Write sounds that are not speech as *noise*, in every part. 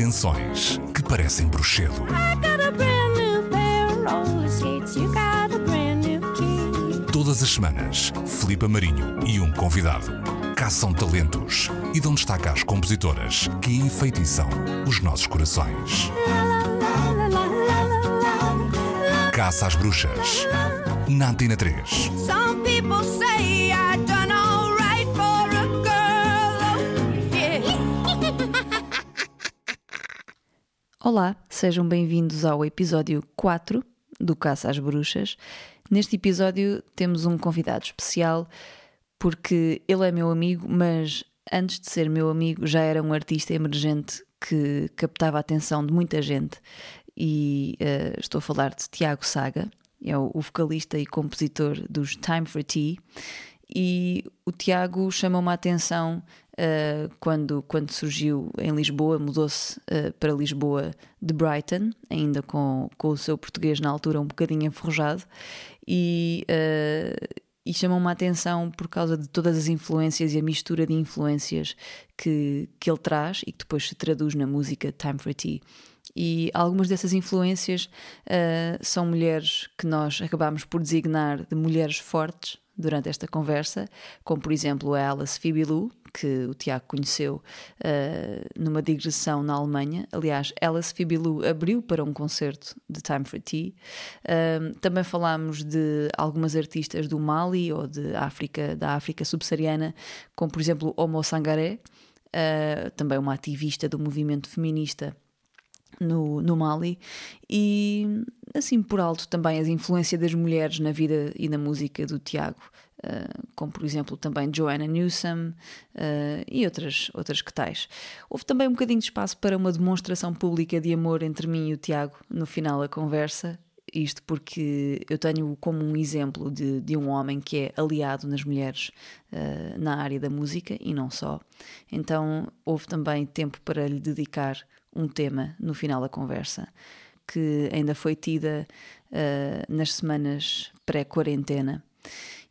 Canções que parecem bruxedo. Todas as semanas, Filipe Marinho e um convidado caçam talentos e dão destaque às compositoras que enfeitiçam os nossos corações. Caça às Bruxas, na Antena 3. Olá, sejam bem-vindos ao episódio 4 do Caça às Bruxas. Neste episódio temos um convidado especial porque ele é meu amigo, mas antes de ser meu amigo já era um artista emergente que captava a atenção de muita gente e eh, estou a falar de Tiago Saga, é o vocalista e compositor dos Time for Tea e o Tiago chamou-me a atenção uh, quando, quando surgiu em Lisboa, mudou-se uh, para Lisboa de Brighton, ainda com, com o seu português na altura um bocadinho enferrujado, e, uh, e chamou-me a atenção por causa de todas as influências e a mistura de influências que, que ele traz e que depois se traduz na música Time for Tea. E algumas dessas influências uh, são mulheres que nós acabámos por designar de mulheres fortes durante esta conversa, como por exemplo a Alice Fibilou, que o Tiago conheceu uh, numa digressão na Alemanha. Aliás, Alice Fibilou abriu para um concerto de Time for Tea. Uh, também falámos de algumas artistas do Mali ou de África, da África subsaariana, como por exemplo Omo Sangaré, uh, também uma ativista do movimento feminista no, no Mali e assim por alto também a influência das mulheres na vida e na música do Tiago, uh, como por exemplo também Joanna Newsom uh, e outras, outras que tais. Houve também um bocadinho de espaço para uma demonstração pública de amor entre mim e o Tiago no final da conversa. Isto porque eu tenho como um exemplo de, de um homem que é aliado nas mulheres uh, na área da música e não só. Então houve também tempo para lhe dedicar um tema no final da conversa, que ainda foi tida uh, nas semanas pré-quarentena.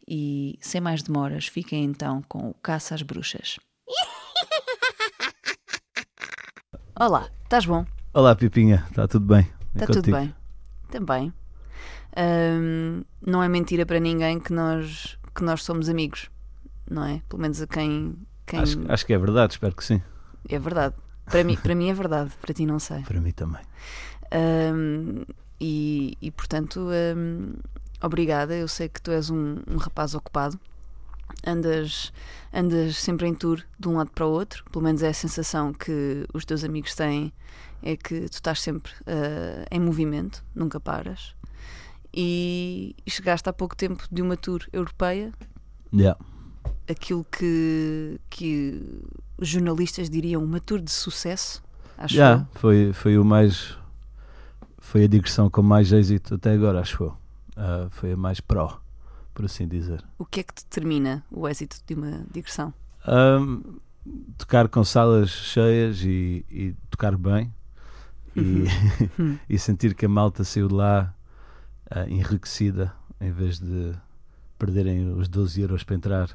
E sem mais demoras, fiquem então com o Caça às Bruxas. *laughs* Olá, estás bom? Olá, Pipinha, está tudo bem? Está tudo contigo? bem? Também. Ahm, não é mentira para ninguém que nós, que nós somos amigos, não é? Pelo menos a quem. quem... Acho, acho que é verdade, espero que sim. É verdade. Para mim, para mim é verdade, para ti não sei. Para mim também. Um, e, e, portanto, um, obrigada. Eu sei que tu és um, um rapaz ocupado, andas, andas sempre em tour de um lado para o outro, pelo menos é a sensação que os teus amigos têm, é que tu estás sempre uh, em movimento, nunca paras. E, e chegaste há pouco tempo de uma tour europeia, Yeah. aquilo que, que os jornalistas diriam uma tour de sucesso, acho Yeah, eu. foi, foi o mais. Foi a digressão com mais êxito até agora, acho eu. Ah, foi a mais pró, por assim dizer. O que é que determina o êxito de uma digressão? Ahm, tocar com salas cheias e, e tocar bem e, Hum. *laughs* e sentir que a malta saiu de lá ah, enriquecida em vez de perderem os 12 euros para entrar,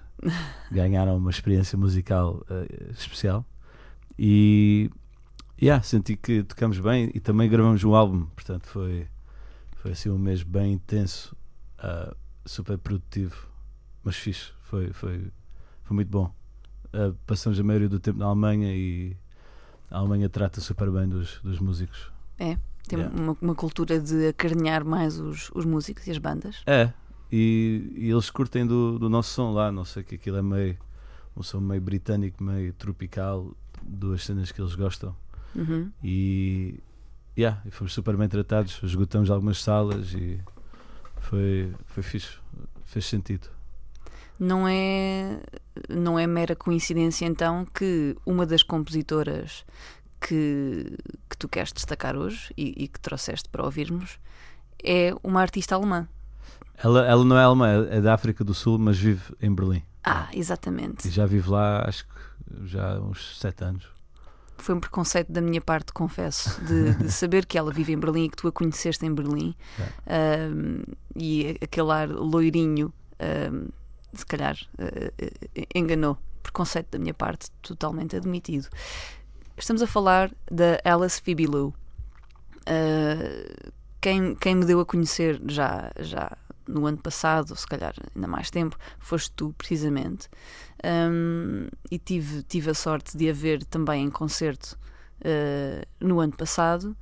ganharam uma experiência musical ah, especial e yeah, senti que tocamos bem e também gravamos um álbum, portanto foi, foi assim um mês bem intenso, ah, super produtivo, mas fixe, foi, foi, foi muito bom. Uh, passamos a maioria do tempo na Alemanha e a Alemanha trata super bem dos, dos músicos. É, tem Yeah. uma, uma cultura de acarinhar mais os, os músicos e as bandas. É, e, e eles curtem do, do nosso som lá, não sei que aquilo é meio um som meio britânico, meio tropical, duas cenas que eles gostam. Uhum. E, yeah, fomos super bem tratados, esgotamos algumas salas e foi, foi fixe, fez sentido. Não é, não é mera coincidência então que uma das compositoras que, que tu queres destacar hoje e, e que trouxeste para ouvirmos é uma artista alemã. Ela, ela não é alemã, é da África do Sul, mas vive em Berlim. Ah, exatamente. E já vive lá, acho que já há uns sete anos. Foi um preconceito da minha parte, confesso, de, de *laughs* saber que ela vive em Berlim e que tu a conheceste em Berlim. Um, e aquele ar loirinho, um, se calhar, uh, enganou. Preconceito da minha parte, totalmente admitido. Estamos a falar da Alice Phoebe Lou. Uh, quem, quem me deu a conhecer já, já no ano passado, ou se calhar ainda mais tempo, foste tu, precisamente. Um, e tive, tive a sorte de a ver também em concerto uh, no ano passado.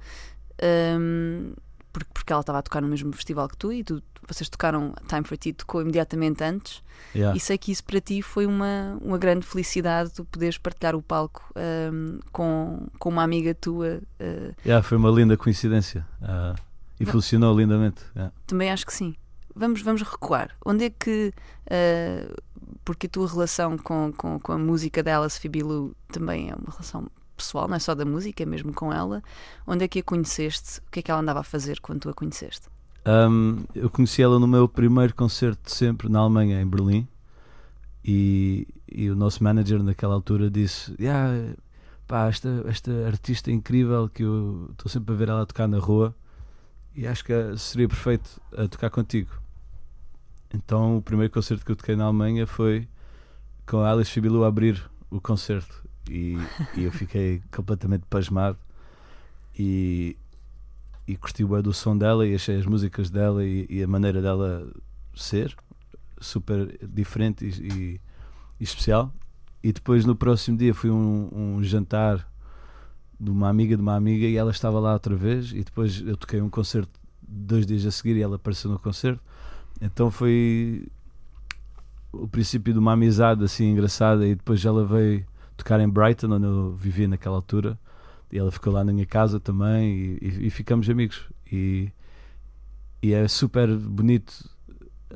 Um, porque, porque ela estava a tocar no mesmo festival que tu e tu, vocês tocaram Time for Tea, tocou imediatamente antes. Yeah. E sei que isso para ti foi uma, uma grande felicidade tu poderes partilhar o palco um, com, com uma amiga tua. Uh, Yeah, foi uma linda coincidência ah, e funcionou lindamente. yeah. também acho que sim. Vamos, vamos recuar. Onde é que. uh, porque a tua relação com, com, com a música da Alice também é uma relação pessoal, não é só da música, é mesmo com ela. Onde é que a conheceste? O que é que ela andava a fazer quando tu a conheceste? Um, eu conheci ela no meu primeiro concerto de sempre na Alemanha, em Berlim, e, e o nosso manager naquela altura disse: yeah, pá, esta, esta artista incrível que eu estou sempre a ver ela tocar na rua e acho que seria perfeito a tocar contigo. Então o primeiro concerto que eu toquei na Alemanha foi com a Alice Fibilu a abrir o concerto e, e eu fiquei *laughs* completamente pasmado e, e curti o do som dela e achei as músicas dela e, e a maneira dela ser super diferente e, e- e especial. E depois no próximo dia fui um, um jantar de uma amiga de uma amiga e ela estava lá outra vez e depois eu toquei um concerto dois dias a seguir e ela apareceu no concerto. Então foi o princípio de uma amizade assim engraçada e depois ela veio tocar em Brighton onde eu vivia naquela altura e ela ficou lá na minha casa também e, e- e ficamos amigos e, e é super bonito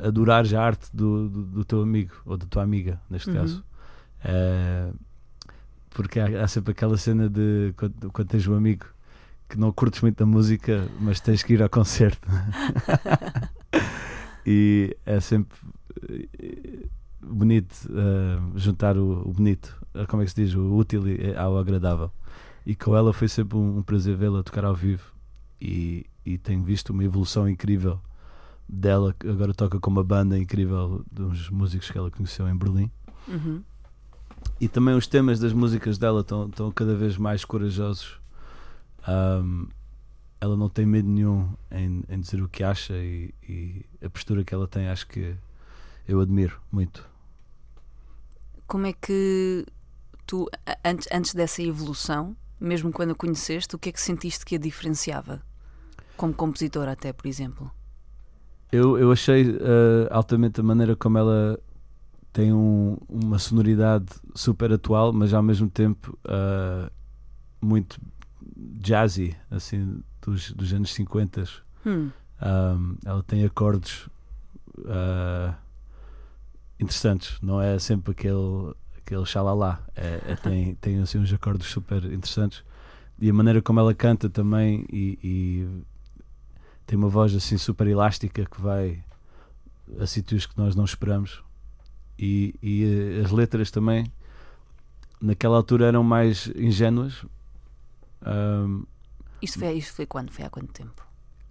adorares a arte do, do, do teu amigo ou da tua amiga neste Uhum. caso É, porque há, há sempre aquela cena de quando, quando tens um amigo que não curtes muito da música mas tens que ir ao concerto. *laughs* E é sempre eh, bonito eh, juntar o, o bonito eh, como é que se diz, o útil ao agradável. E com ela foi sempre um, um prazer vê-la tocar ao vivo. E, e tenho visto uma evolução incrível dela, que agora toca com uma banda incrível de uns músicos que ela conheceu em Berlim. Uhum. E também os temas das músicas dela estão, estão cada vez mais corajosos Ahm, ela não tem medo nenhum em, em dizer o que acha e, e a postura que ela tem acho que eu admiro muito Como é que tu, antes, antes dessa evolução, mesmo quando a conheceste, o que é que sentiste que a diferenciava? Como compositora, até, por exemplo. Eu, eu achei eh, altamente a maneira como ela tem um- uma sonoridade super atual, mas ao mesmo tempo eh, muito jazzy, assim, dos, dos anos 50. Hum, Um, ela tem acordes uh, interessantes, não é sempre aquele, aquele xalala, é, é- *laughs* tem, tem assim, uns acordes super interessantes. E a maneira como ela canta também e, e tem uma voz assim super elástica que vai a sítios que nós não esperamos e, e eh, as letras também naquela altura eram mais ingênuas Um, isto, foi, isto foi quando? Foi há quanto tempo?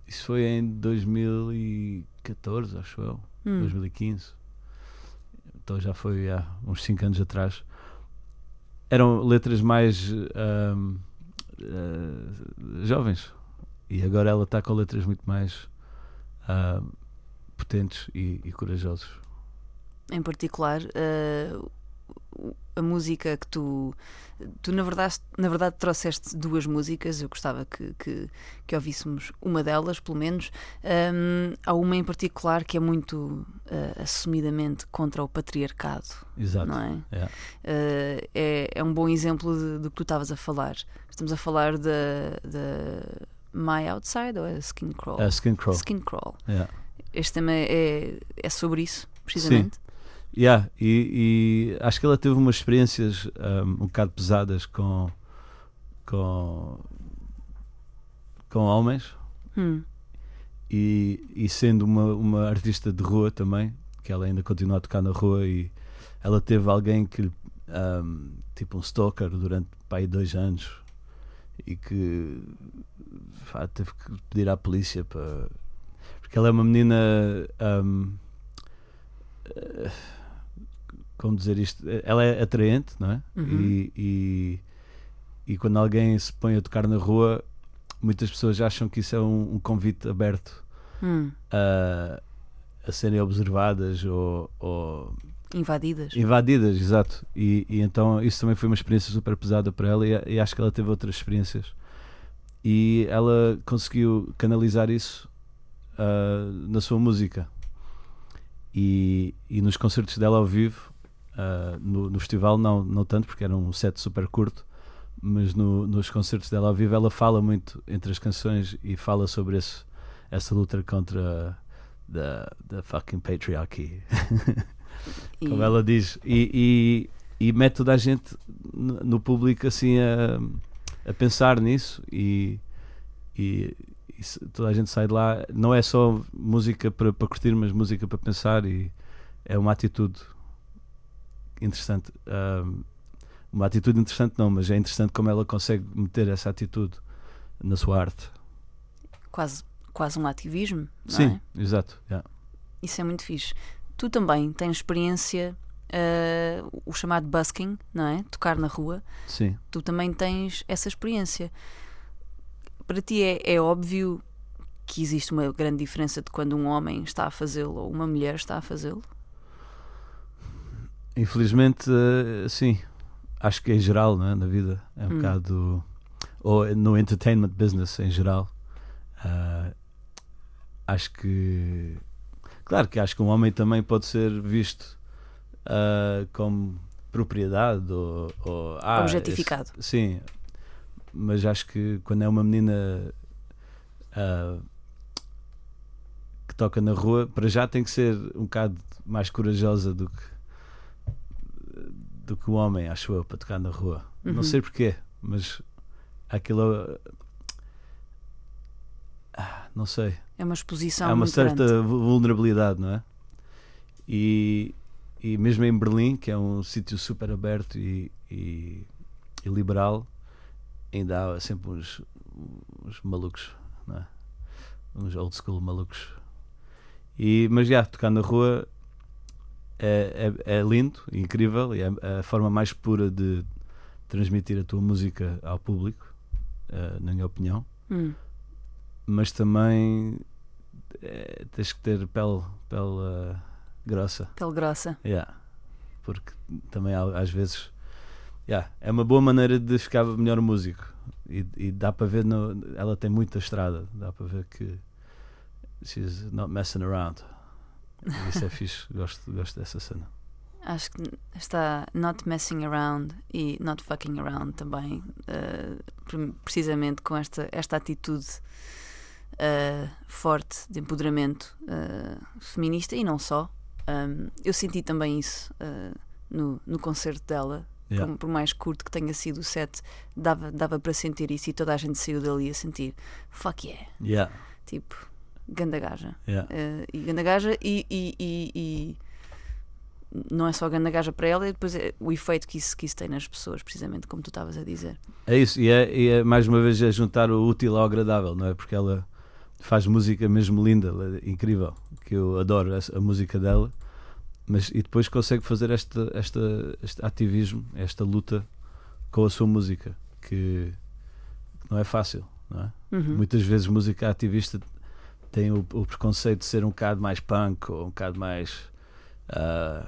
isso foi em 2014, acho eu, Hum, 2015. Então já foi há uns 5 anos atrás. Eram letras mais ahm, ah, jovens. E agora ela está com letras muito mais ahm, potentes e, e corajosas. Em particular, o- a música que tu. Tu, na verdade, na verdade, trouxeste duas músicas. Eu gostava que, que, que ouvíssemos uma delas, pelo menos. Ahm, há uma em particular que é muito eh, assumidamente contra o patriarcado. Exato. não é? Yeah. Eh, é, é um bom exemplo do que tu estavas a falar. Estamos a falar da da My Outside ou é Skin Crawl? A Skin Crawl. Skin Crawl. Yeah. Este tema é, é sobre isso, precisamente. Yeah, e, e acho que ela teve umas experiências um, um bocado pesadas com, com, com homens. Hum, e, e sendo uma, uma artista de rua também, que ela ainda continua a tocar na rua e ela teve alguém que um, tipo um stalker durante pá, aí dois anos e que pá, teve que pedir à polícia para porque ela é uma menina um, eh, como dizer isto ela é atraente não é Uhum. e, e, e quando alguém se põe a tocar na rua, muitas pessoas acham que isso é um, um convite aberto Hum, a, a serem observadas ou, ou invadidas. invadidas, exato. E, e então isso também foi uma experiência super pesada para ela e, e acho que ela teve outras experiências. E ela conseguiu canalizar isso ah, na sua música. E, e nos concertos dela ao vivo, ah, no, no festival não, não tanto, porque era um set super curto, mas no- nos concertos dela ao vivo ela fala muito entre as canções e fala sobre esse, essa luta contra da da fucking patriarchy. *laughs* E- como ela diz, e, e, e mete toda a gente no público assim a, a pensar nisso e, e, e toda a gente sai de lá. Não é só música para, para curtir, mas música para pensar e é uma atitude interessante. Uma atitude interessante não, mas é interessante como ela consegue meter essa atitude na sua arte. quase, quase um ativismo, não Sim, é? exato. yeah. Isso é muito fixe. Tu também tens experiência, eh, o chamado busking, não é? Tocar na rua. Sim. Tu também tens essa experiência. Para ti é, é óbvio que existe uma grande diferença de quando um homem está a fazê-lo ou uma mulher está a fazê-lo? Infelizmente, eh, sim. Acho que em geral, não é? na vida, é um Hum. bocado. Ou no entertainment business em geral. ah, acho que. Claro que acho que um homem também pode ser visto ah, como propriedade ou. ou ah, Objetificado. esse- sim. Mas acho que quando é uma menina. que toca na rua, para já tem que ser um bocado mais corajosa do que do que o homem, acho eu, para tocar na rua. Uhum. Não sei porquê, mas aquilo. ah, Não sei. É uma exposição Há uma certa grande. vu- vulnerabilidade, não é? E, e mesmo em Berlim, que é um sítio super aberto e, e, e liberal, ainda há sempre uns, uns malucos, não é? Uns old school malucos. E, mas já, tocar na rua é, é, é lindo, incrível, e é a forma mais pura de transmitir a tua música ao público, eh, na minha opinião Hum, mas também eh, tens que ter pele, pele eh, grossa. pele grossa. Yeah. Porque também há- às vezes yeah, é uma boa maneira de ficar melhor músico. E, e dá para ver, no, ela tem muita estrada, dá para ver que she's not messing around. Isso é fixe, gosto, gosto dessa cena. Acho que está not messing around e not fucking around também, pre- precisamente com esta, esta atitude eh, forte de empoderamento eh, feminista e não só. Um, eu senti também isso no, no concerto dela, Yeah. por, por mais curto que tenha sido o set, dava, dava para sentir isso e toda a gente saiu dali a sentir fuck yeah, Yeah, tipo, ganda gaja. yeah. Eh, e ganda gaja e, e, e- e não é só ganda gaja para ela, e depois é o efeito que isso, que isso tem nas pessoas, precisamente como tu estavas a dizer. É isso, e é, e é, mais uma vez é juntar o útil ao agradável, não é? Porque ela faz música mesmo linda, é incrível, que eu adoro a música dela, mas e depois consegue fazer esta, esta, este ativismo, esta luta com a sua música, que, que não é fácil, não é? Uhum. Muitas vezes música ativista tem o, o preconceito de ser um bocado mais punk ou um bocado mais ah,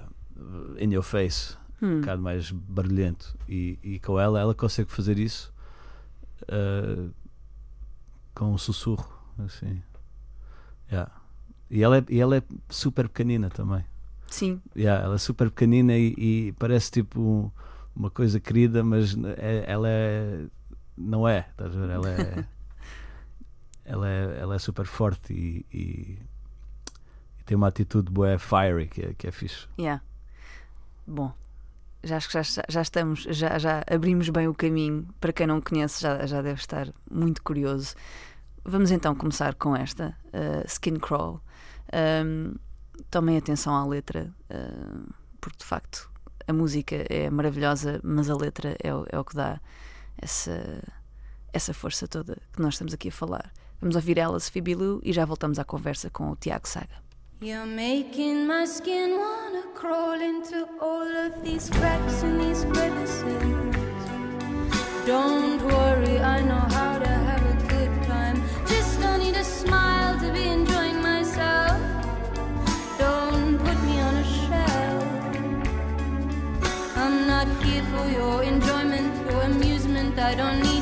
in your face Hum. um bocado mais barulhento e, e com ela ela consegue fazer isso ah, com um sussurro assim Yeah. e, ela é, e ela é super pequenina também Sim, Yeah, ela é super pequenina e, e parece tipo um- uma coisa querida mas é- ela é não é estás a ver? ela é *laughs* ela é, ela é super forte e, e- e tem uma atitude boa fiery que é, que é fixe yeah. Bom, já acho que já, já estamos, já, já abrimos bem o caminho. Para quem não conhece, já, já deve estar muito curioso. Vamos então começar com esta, uh, Skin Crawl. Um, tomem atenção à letra, uh, porque de facto a música é maravilhosa, mas a letra é, o- é o que dá essa, essa força toda que nós estamos aqui a falar. Vamos ouvir Alice Phoebe Lou e já voltamos à conversa com o Tiago Saga. You're making my skin wanna crawl into all of these cracks and these crevices. Don't worry, I know how to have a good time. Just don't need a smile to be enjoying myself. Don't put me on a shelf. I'm not here for your enjoyment, your amusement. I don't need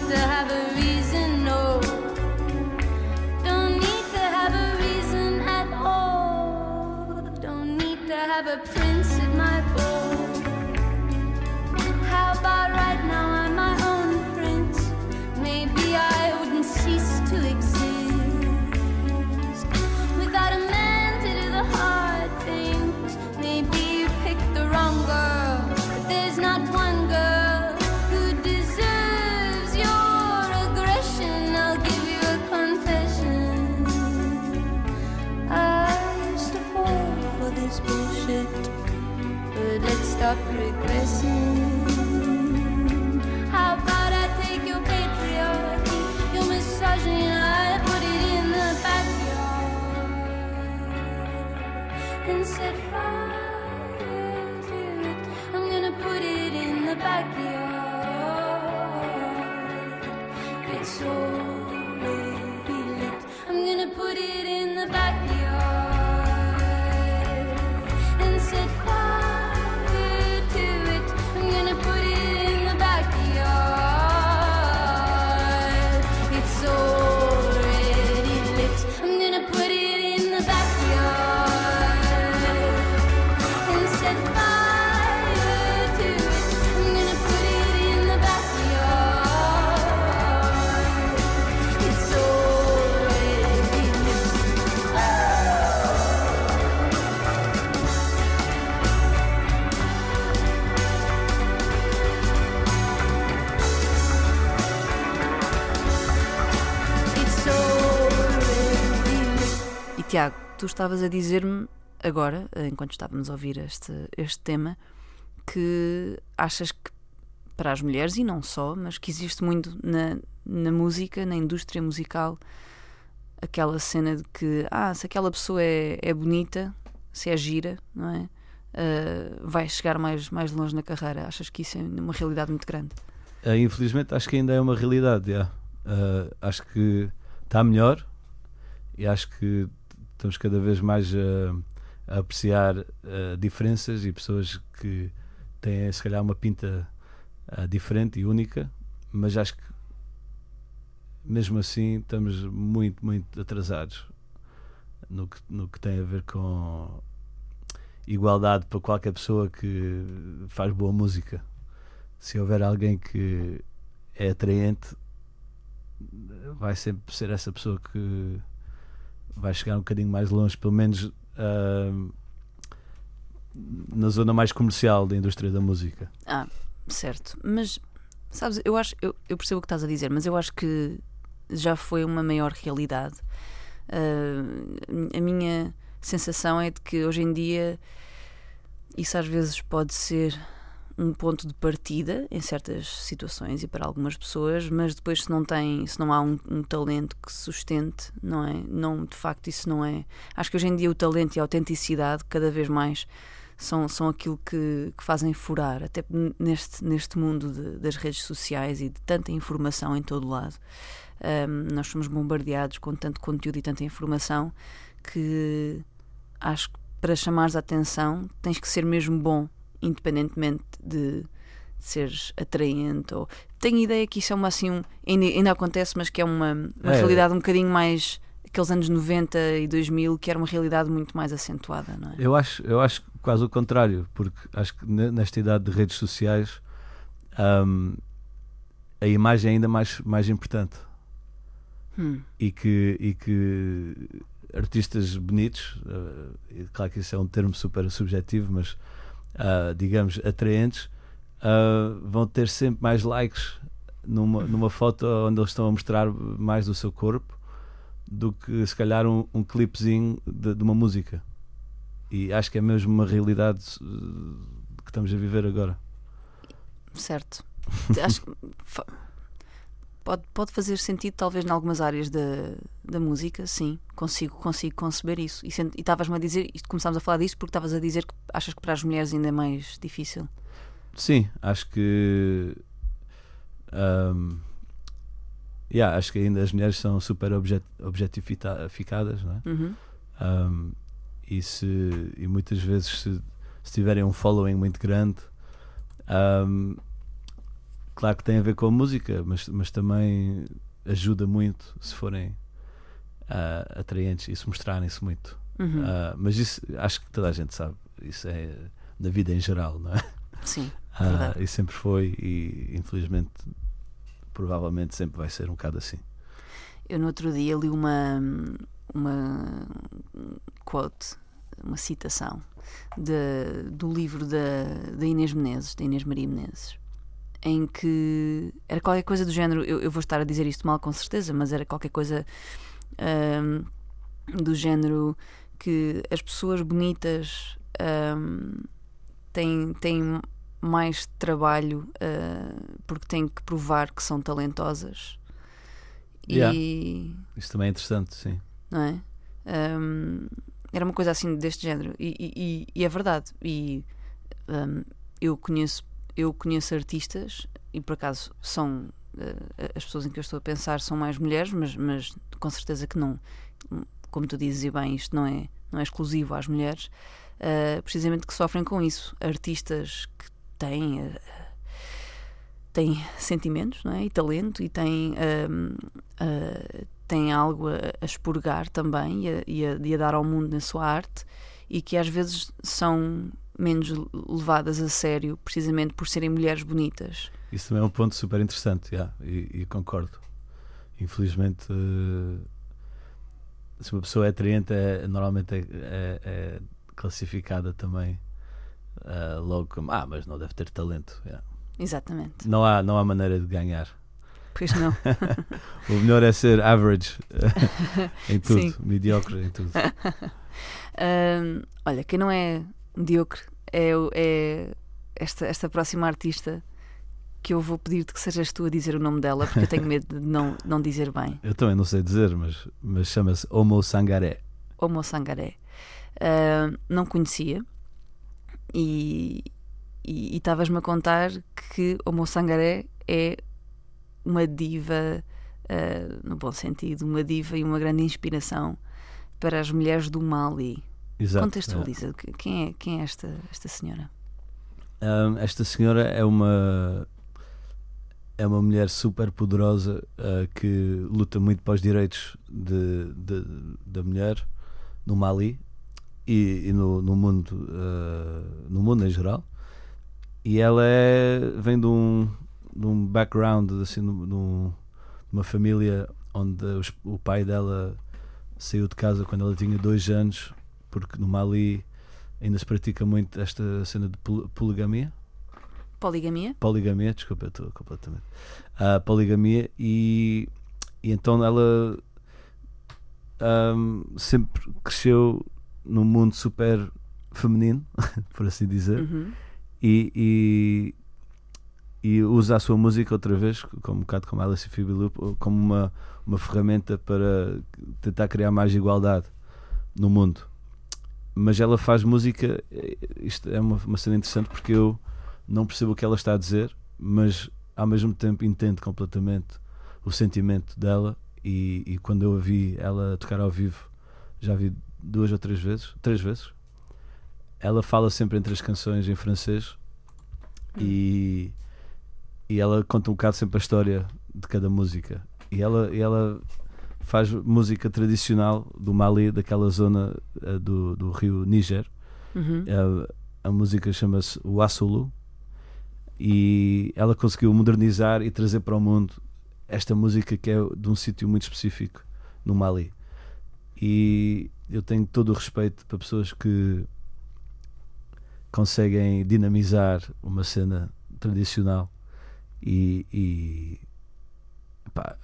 tu estavas a dizer-me agora, enquanto estávamos a ouvir este, este tema, que achas que para as mulheres, e não só, mas que existe muito na, na música, na indústria musical, aquela cena de que, ah, se aquela pessoa é, é bonita, se é gira, não é? Ah, vai chegar mais, mais longe na carreira. Achas que isso é uma realidade muito grande? Ah, infelizmente acho que ainda é uma realidade. já. Ah, acho que está melhor e acho que estamos cada vez mais a, a apreciar ah, diferenças e pessoas que têm se calhar uma pinta ah, diferente e única, mas acho que mesmo assim estamos muito, muito atrasados no que, no que tem a ver com igualdade para qualquer pessoa que faz boa música. Se houver alguém que é atraente, vai sempre ser essa pessoa que vai chegar um bocadinho mais longe, pelo menos ah, na zona mais comercial da indústria da música. Ah, certo. Mas, sabes, eu acho, eu, eu percebo o que estás a dizer, mas eu acho que já foi uma maior realidade. Ah, a minha sensação é de que hoje em dia isso às vezes pode ser um ponto de partida em certas situações e para algumas pessoas, mas depois se não tem, se não há um, um talento que sustente, não é? Não, de facto isso não é. Acho que hoje em dia o talento e a autenticidade cada vez mais são, são aquilo que, que fazem furar, até neste, neste mundo de- das redes sociais e de tanta informação em todo lado. Ahm, nós somos bombardeados com tanto conteúdo e tanta informação que acho que para chamares a atenção tens que ser mesmo bom, independentemente de, de seres atraente. Ou... Tenho ideia que isso é uma assim, um- ainda, ainda acontece, mas que é uma, uma É. realidade um bocadinho mais aqueles anos 90 e 2000, que era uma realidade muito mais acentuada, não é? Eu acho, eu acho quase o contrário, porque acho que ne- nesta idade de redes sociais ahm, a imagem é ainda mais, mais importante Hum, e que, e que artistas bonitos, e claro que isso é um termo super subjetivo, mas ah, digamos atraentes, ah, vão ter sempre mais likes numa, numa foto onde eles estão a mostrar mais do seu corpo do que se calhar um, um clipezinho de, de uma música. E acho que é mesmo uma realidade uh, que estamos a viver agora. certo. Acho pode, pode fazer sentido, talvez, em algumas áreas da, da música, sim. Consigo, consigo conceber isso. E estavas-me a dizer, isto começámos a falar disso porque estavas a dizer que achas que para as mulheres ainda é mais difícil. Sim, acho que Um, yeah, acho que ainda as mulheres são super objet, objetificadas, não é? Uhum. Um, e, se, e muitas vezes, se, se tiverem um following muito grande, um, claro que tem a ver com a música, mas, mas também ajuda muito se forem ah, atraentes e se mostrarem-se muito. Uhum. Ah, mas isso acho que toda a gente sabe. Isso é na vida em geral, não é? Sim, verdade. e sempre foi, e infelizmente, provavelmente sempre vai ser um bocado assim. Eu no outro dia li uma, uma quote, uma citação de, do livro da, da Inês Menezes, da Inês Maria Menezes, em que era qualquer coisa do género, eu, eu vou estar a dizer isto mal com certeza, mas era qualquer coisa ahm, do género que as pessoas bonitas ahm, têm, têm mais trabalho ah, porque têm que provar que são talentosas. Yeah. E Isso também é interessante, sim. não é? Hum, era uma coisa assim deste género e, e- e- e é verdade. E hum, eu conheço eu conheço artistas e por acaso são eh, as pessoas em que eu estou a pensar são mais mulheres, mas, mas com certeza que não, como tu dizes e bem, isto não é não é exclusivo às mulheres, eh, precisamente que sofrem com isso. Artistas que têm eh, têm sentimentos não é? e talento e têm eh, têm algo a, a expurgar também e a, e, a, e a dar ao mundo na sua arte e que às vezes são menos levadas a sério precisamente por serem mulheres bonitas. Isso também é um ponto super interessante, yeah, e, e concordo. Infelizmente, eh, se uma pessoa é atraente, é, normalmente é, é- é classificada também eh, logo como ah, mas não deve ter talento. yeah. Exatamente. Não, há, não há maneira de ganhar. Pois não. *laughs* O melhor é ser average *laughs* em tudo, Sim. mediocre em tudo. *laughs* Olha, quem não é mediocre é, é esta, esta próxima artista que eu vou pedir-te que sejas tu a dizer o nome dela porque eu tenho medo de não, não dizer bem. *laughs* Eu também não sei dizer, mas, mas chama-se Homo Sangaré. Homo Sangaré. Hum, não conhecia e estavas-me a contar que Homo Sangaré é uma diva, ah, no bom sentido, uma diva e uma grande inspiração para as mulheres do Mali. Exato. Contextualiza, que- quem é, quem é esta, esta senhora? Um, esta senhora é uma é uma mulher super poderosa uh, que luta muito para os direitos de, de- da mulher no Mali e, e no, no mundo uh, no mundo em geral e ela é vem de um, de um background assim de de um- de uma família onde os- o pai dela saiu de casa quando ela tinha dois anos porque no Mali ainda se pratica muito esta cena de pol- poligamia. Poligamia? Poligamia, desculpa, eu estou completamente. Ah, poligamia e, e então ela ahm, sempre cresceu num mundo super feminino, *laughs* por assim dizer, Uhum. e, e, e usa a sua música outra vez, como um bocado como Alice Phoebe Loop, como uma, uma ferramenta para tentar criar mais igualdade no mundo. Mas ela faz música, eh, isto é uma, uma cena interessante porque eu não percebo o que ela está a dizer, mas ao mesmo tempo entendo completamente o sentimento dela. E, e quando eu a vi ela tocar ao vivo, já vi duas ou três vezes, três vezes. Ela fala sempre entre as canções em francês e, e ela conta um bocado sempre a história de cada música. E ela, e ela faz música tradicional do Mali, daquela zona eh, do, do rio Níger. Uhum. A, a música chama-se Wassulu e ela conseguiu modernizar e trazer para o mundo esta música que é de um sítio muito específico no Mali. E eu tenho todo o respeito para pessoas que conseguem dinamizar uma cena tradicional e, e pá,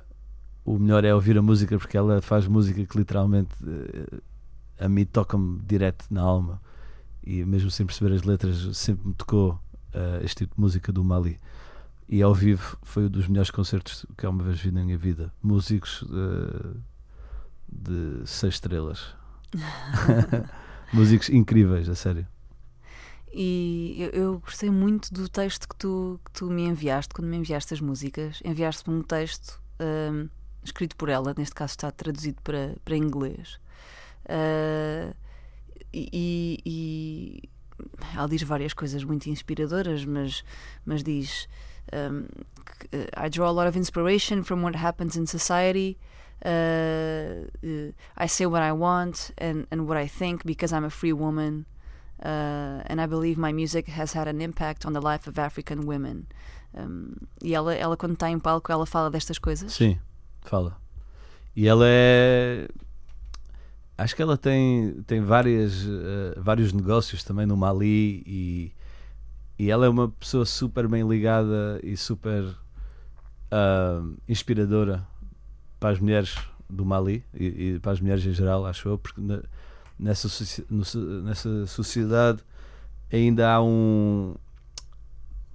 o melhor é ouvir a música porque ela faz música que literalmente eh, a mim toca-me direto na alma. E mesmo sem perceber as letras sempre me tocou eh, este tipo de música do Mali. E ao vivo foi um dos melhores concertos que alguma vez vi na minha vida. Músicos eh, de seis estrelas. *laughs* Músicos incríveis, a sério. E eu, eu gostei muito do texto que tu, que tu me enviaste, quando me enviaste as músicas. Enviaste-me um texto ahm, escrito por ela, neste caso está traduzido para, para inglês. Ah, e, e- ela diz várias coisas muito inspiradoras, mas, mas diz: um, uh, I draw a lot of inspiration from what happens in society. Uh, uh, I say what I want and, and what I think because I'm a free woman. Uh, and I believe my music has had an impact on the life of African women. Um, e ela, ela, quando está em palco, ela fala destas coisas. Sim, fala. E ela é. Acho que ela tem, tem várias, eh, vários negócios também no Mali e, e ela é uma pessoa super bem ligada e super ah, inspiradora para as mulheres do Mali e, e para as mulheres em geral, acho eu, porque nessa, no nessa sociedade ainda há um,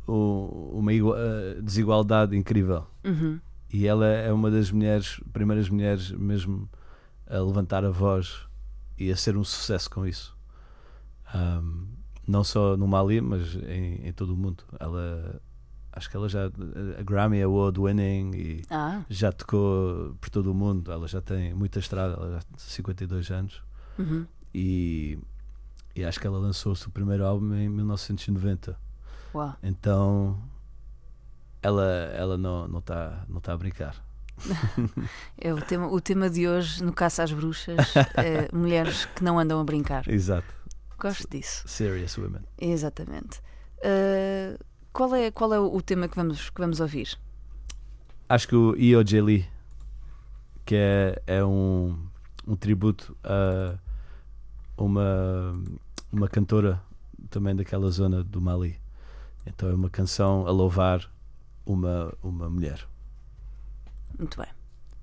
um- uma igua- ah, desigualdade incrível Uhum. E ela é uma das mulheres, primeiras mulheres mesmo a levantar a voz e a ser um sucesso com isso. Ahm, não só no Mali, mas em, em todo o mundo. Ela, acho que ela já a Grammy Award winning e Ah, já tocou por todo o mundo. Ela já tem muita estrada, ela já tem 52 anos uhum. e, e acho que ela lançou o seu primeiro álbum em 1990. Uau. Então ela, ela não está não tá, não tá a brincar. *laughs* É o tema, o tema de hoje no Caça às Bruxas: é *laughs* mulheres que não andam a brincar. Exato. Gosto disso. Serious Women. Exatamente. Uh, qual é, qual é o o tema que vamos, que vamos ouvir? Acho que o Io Lee, que é, é um, um tributo a uma, uma cantora também daquela zona do Mali. Então é uma canção a louvar uma, uma mulher. Muito bem.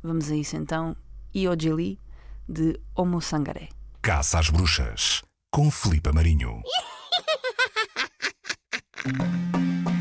Vamos a isso então. Iojili de Homo Sangaré. Caça às Bruxas, com Filipe Marinho. *laughs*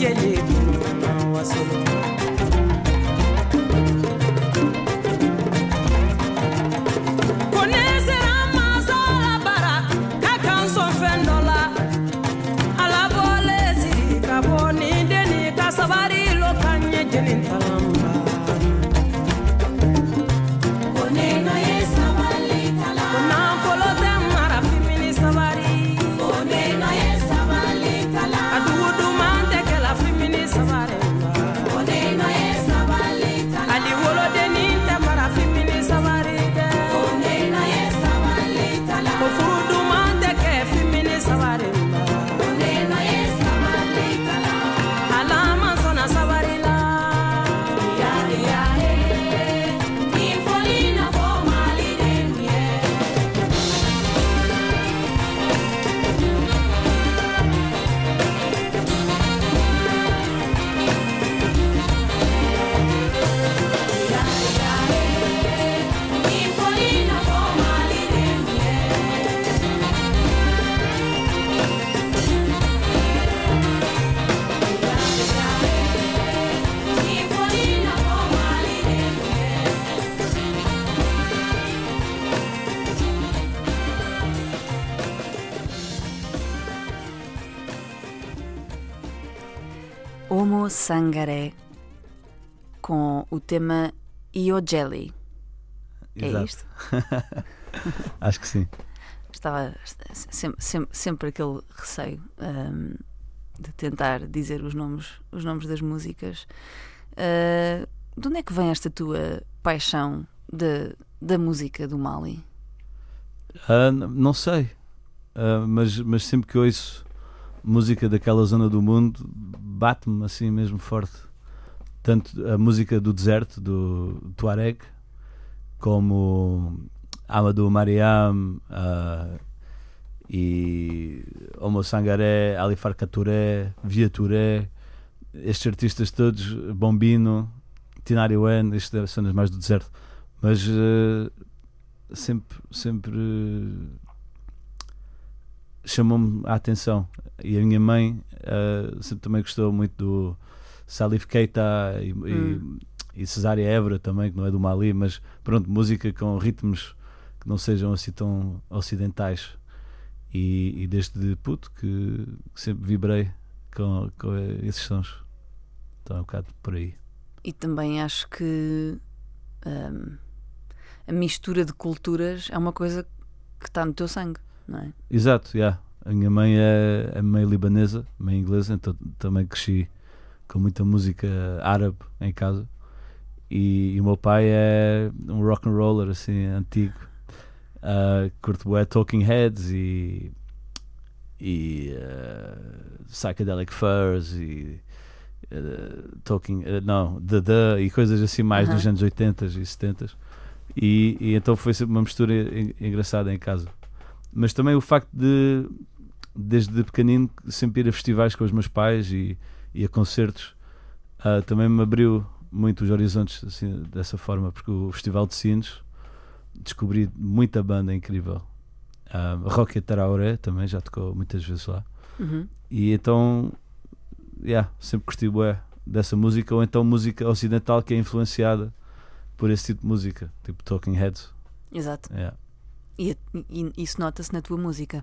ka ni jeli tununana Sangaré com o tema Io Jelly. É Exato. isto? *laughs* Acho que sim. Estava sempre, sempre, sempre aquele receio ahm, de tentar dizer os nomes, os nomes das músicas. Ah, de onde é que vem esta tua paixão da, da música do Mali? N- não sei, Ah, mas, mas sempre que ouço música daquela zona do mundo, bate-me assim mesmo forte. Tanto a música do deserto, do Tuareg, como Amadou Mariam ah, e Homo Sangaré, Ali Farka Touré, Via Touré, estes artistas todos, Bombino, Tinari Wen, estas são as mais do deserto. Mas ah, sempre, sempre chamou-me a atenção. E a minha mãe eh, sempre também gostou muito do Salif Keita e, Hum. e, e Cesária Évora também, que não é do Mali, mas pronto, música com ritmos que não sejam assim tão ocidentais. E, e desde puto que, que sempre vibrei com, com esses sons. Então é um bocado por aí. E também acho que ahm, a mistura de culturas é uma coisa que está no teu sangue, não é? Exato, yeah. a minha mãe é, é meio libanesa, meio inglesa, então também cresci com muita música árabe em casa. E, e o meu pai é um rock and roller assim antigo, uh, curto bué Talking Heads e, e uh, Psychedelic Furs e uh, Talking, uh, não, The The e coisas assim mais Aham. dos anos 80 e 70 e, e então foi sempre uma mistura en- engraçada em casa mas também o facto de desde pequenino sempre ir a festivais com os meus pais e, e a concertos ah, também me abriu muito os horizontes assim, dessa forma porque o Festival de Sines descobri muita banda incrível ah, Rocket Traoré também já tocou muitas vezes lá Uhum. e então yeah, sempre curti bué dessa música ou então música ocidental que é influenciada por esse tipo de música tipo Talking Heads Exato. yeah. E, e isso nota-se na tua música.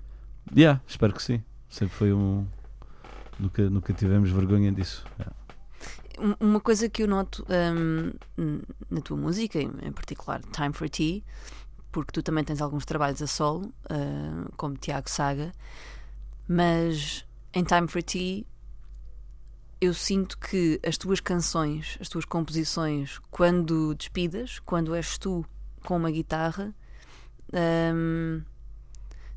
Yeah, espero que sim. Sempre foi um. Nunca, nunca tivemos vergonha disso. Yeah. Um- Uma coisa que eu noto n- na tua música, em particular Time for Tea, porque tu também tens alguns trabalhos a solo, ah, como Tiago Saga, mas em Time for Tea eu sinto que as tuas canções, as tuas composições, quando despidas, quando és tu com uma guitarra, hum,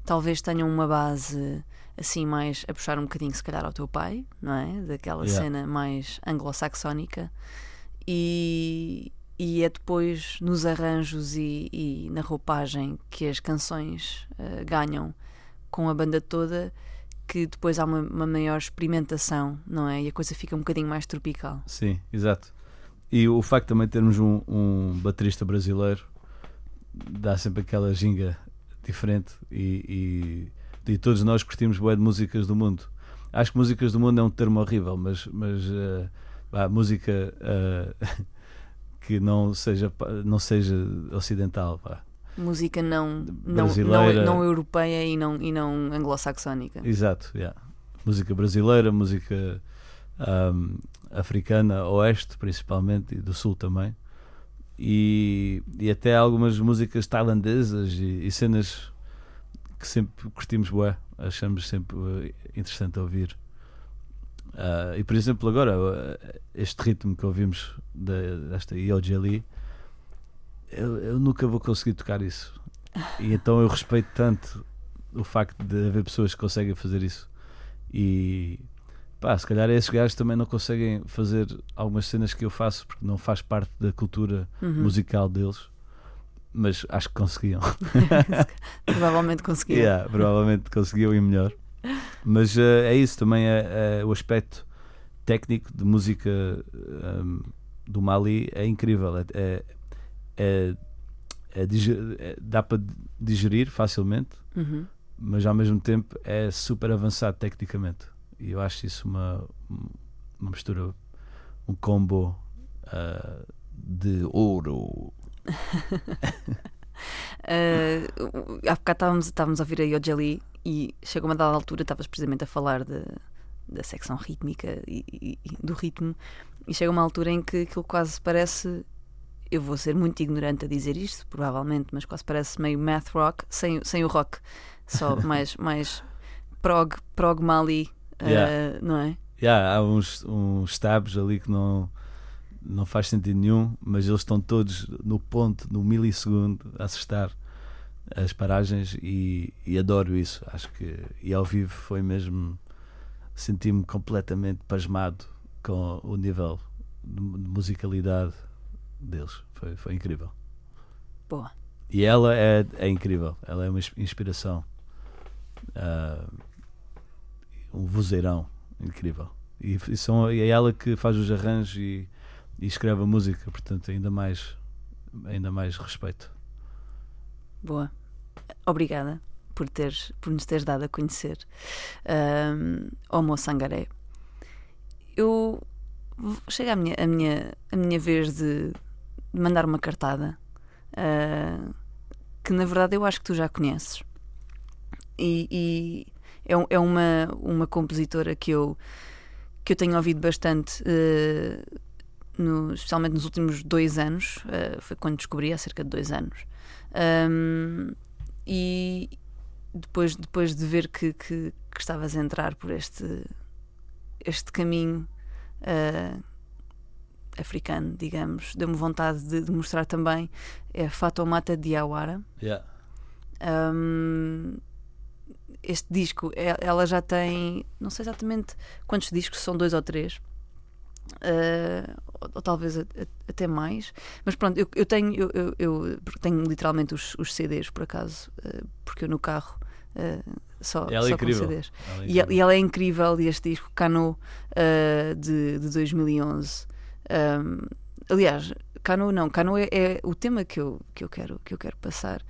talvez tenham uma base assim mais a puxar um bocadinho se calhar ao teu pai, não é? Daquela Yeah. cena mais anglo-saxónica e, e é depois nos arranjos e, e na roupagem que as canções eh, ganham com a banda toda que depois há uma, uma maior experimentação, não é? E a coisa fica um bocadinho mais tropical. Sim, exato. E o facto de também termos um, um baterista brasileiro dá sempre aquela ginga diferente e, e, e todos nós curtimos bué de músicas do mundo. Acho que músicas do mundo é um termo horrível, mas, mas vá, música eh, *laughs* que não seja, não seja ocidental. Música não, não, não, não europeia e não, e não anglo-saxónica. Exato, yeah. música brasileira, música ahm, africana, oeste principalmente, e do sul também. E, e até algumas músicas tailandesas e, e cenas que sempre curtimos bué, achamos sempre eh, interessante ouvir. Ah, e por exemplo, agora eh, este ritmo que ouvimos da- desta Yojeli, eu, eu nunca vou conseguir tocar isso. E então eu respeito tanto o facto de haver pessoas que conseguem fazer isso. E pá, se calhar esses gajos também não conseguem fazer algumas cenas que eu faço porque não faz parte da cultura Uhum. musical deles. Mas acho que conseguiam. *laughs* *laughs* Provavelmente conseguiu. Yeah, provavelmente conseguiu e melhor. Mas eh, é isso também é, é o aspecto técnico de música ehm, do Mali é incrível. É, é- é- édige- é- dá para digerir facilmente, Uhum. mas ao mesmo tempo é super avançado tecnicamente. E eu acho isso uma, uma mistura, um combo ah, de ouro. Uh, há bocado estávamos, estávamos a ouvir a Yojali e chegou uma dada altura, estavas precisamente a falar de, da secção rítmica e, e- e do ritmo, e chega uma altura em que aquilo quase parece. Eu vou ser muito ignorante a dizer isto, provavelmente, mas quase parece meio math rock sem, sem o rock, só *laughs* mais, mais prog, prog Mali, uh, Yeah. não é? Yeah, há uns, uns tabs ali que não, não faz sentido nenhum, mas eles estão todos no ponto, no milissegundo, a assustar as paragens e, e adoro isso. Acho que e ao vivo foi mesmo senti-me completamente pasmado com o nível de de musicalidade deles. Foi, foi incrível. Boa. E ela é, é incrível, ela é uma ins- inspiração. Ah, um vozeirão incrível. E, e são, e é ela que faz os arranjos e, e escreve a música, portanto, ainda mais, ainda mais respeito. Boa. Obrigada por, teres, por nos teres dado a conhecer um, Homo Sangaré. Eu chega a minha, a minha, a minha vez de de mandar uma cartada ah, que na verdade eu acho que tu já conheces. E, e é, é uma, uma compositora que eu, que eu tenho ouvido bastante, eh, no- especialmente nos últimos dois anos. eh, foi quando descobri, há cerca de dois anos. Um, e depois, depois de ver que, que, que estavas a entrar por este, este caminho uh, africano, digamos, deu-me vontade de, de mostrar também é Fatomata Diawara. Um, este disco, e- ela já tem, não sei exatamente quantos discos, são dois ou três. Uh, ou, ou talvez a- a- até mais, mas pronto, eu, eu tenho eu, eu- eu tenho literalmente os, os CDs por acaso, uh, porque eu no carro uh, só, Ela é só com CDs. Ela é E, ela- e é incrível, e este disco Cano de, de 2011. Um, aliás, Cano não, Cano é, é o tema que eu, que eu, quero, que eu quero passar.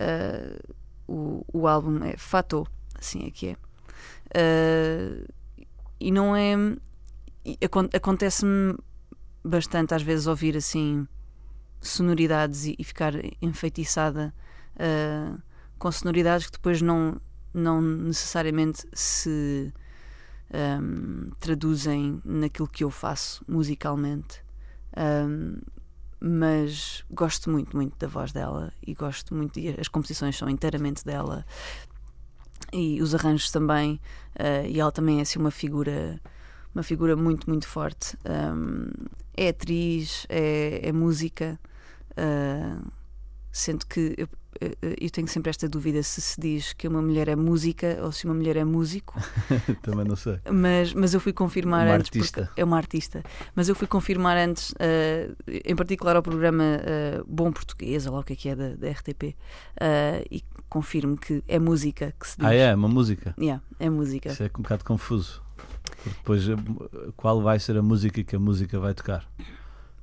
Uh, o, o álbum é Fato, assim é que é. Uh, e não é. acon- Acontece-me bastante às vezes ouvir assim sonoridades e, e ficar enfeitiçada uh, com sonoridades que depois não, não necessariamente se um, traduzem naquilo que eu faço musicalmente. Um, mas gosto muito, muito da voz dela e gosto muito, e as composições são inteiramente dela e os arranjos também. uh, e ela também é assim uma figura, uma figura muito, muito forte. Um, é atriz, é, é música. uh, que eu, eu- eu tenho sempre esta dúvida se se diz que uma mulher é música ou se uma mulher é músico. *laughs* Também não sei. Mas, mas eu fui confirmar Uma antes. artista. é uma artista. Mas eu fui confirmar antes, eh, em particular ao programa eh, Bom Português, ou lá o que é que é da, da RTP, eh, e confirmo que é música que se diz. Ah, é? Uma música. Yeah, é música. Isso é um bocado confuso. Porque depois, eh, qual vai ser a música que a música vai tocar?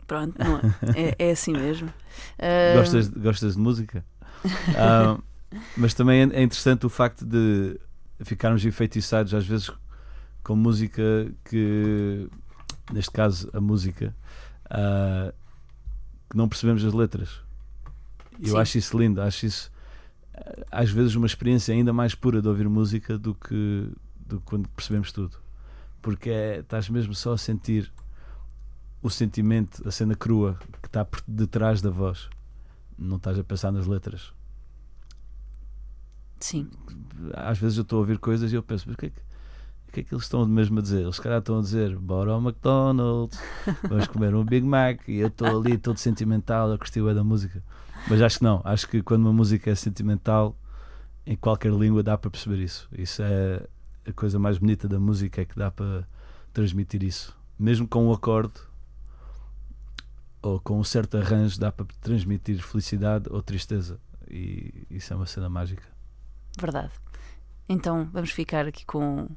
Pronto, não é, é, é assim mesmo. *laughs* Eh, Gostas, gostas de música? Ah, mas também é é interessante o facto de ficarmos enfeitiçados às vezes com música que, neste caso, a música, ah, que não percebemos as letras. Eu Sim. acho isso lindo, acho isso ah, às vezes uma experiência ainda mais pura de ouvir música do que, do que quando percebemos tudo. Porque é, estás mesmo só a sentir o sentimento, a cena crua que está por detrás da voz. Não estás a pensar nas letras. Sim, Às vezes eu estou a ouvir coisas e eu penso, mas o que é que, o que, é que eles estão mesmo a dizer? Eles se calhar estão a dizer, bora ao McDonald's, vamos *laughs* comer um Big Mac e eu estou ali todo sentimental a curtir bué da música. Mas acho que não, acho que quando uma música é sentimental, em qualquer língua dá para perceber isso. Isso é a coisa mais bonita da música, é que dá para transmitir isso. Mesmo com um acorde ou com um certo arranjo, dá para transmitir felicidade ou tristeza. E isso é uma cena mágica. verdade. Então vamos ficar aqui com,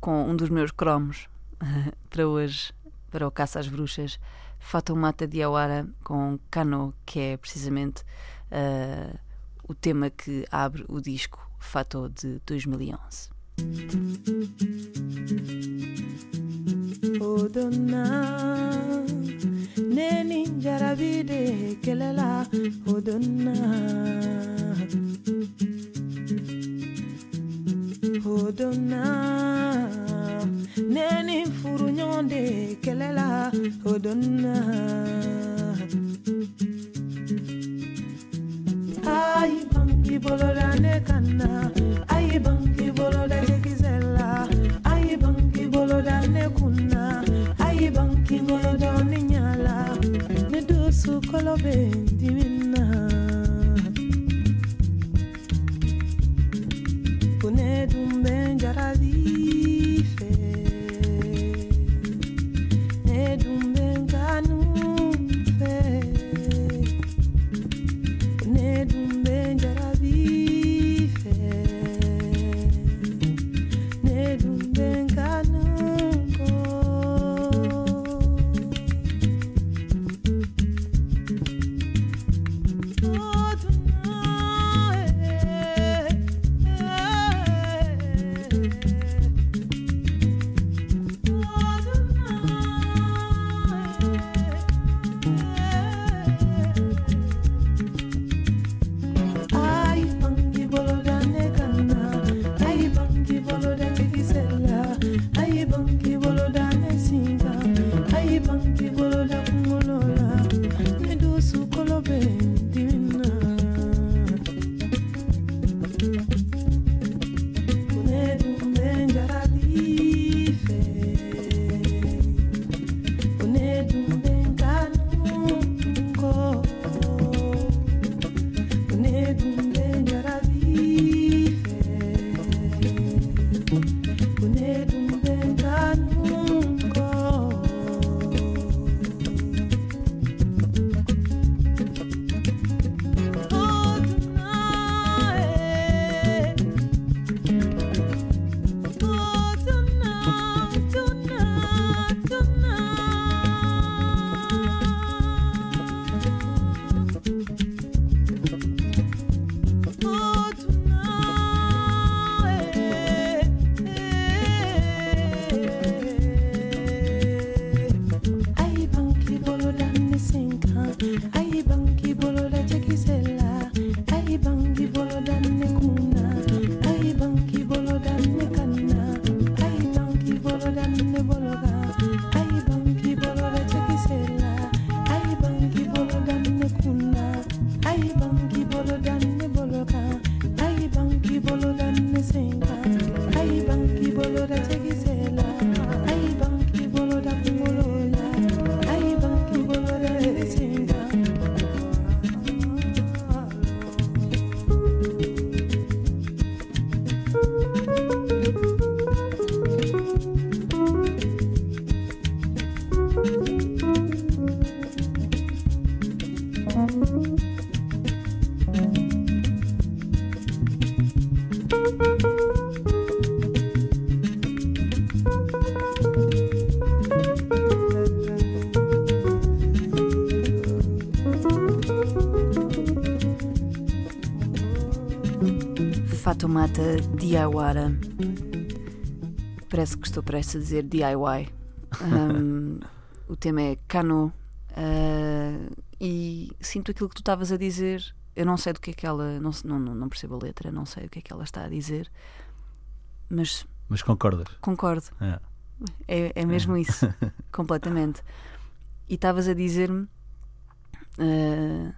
com um dos meus cromos *laughs* para hoje, para o Caça às Bruxas, Fatomata Diawara com Kano, que é precisamente ah, o tema que abre o disco Fato de 2011. Odonna Neni ravide kelala hodonna hodonna neni furu ɲɔgɔnde kɛlɛla hodonna ayi bangi boloda ne kan na bangi living. Fatoumata Diawara. Parece que estou prestes a dizer DIY. Um, o tema é Cano. uh, e sinto aquilo que tu estavas a dizer. Eu não sei do que é que ela. Não, não, não, percebo a letra, não sei o que é que ela está a dizer. Mas Mas concordas? concordo. É. É, é mesmo isso, *laughs* completamente. E estavas a dizer-me, ah,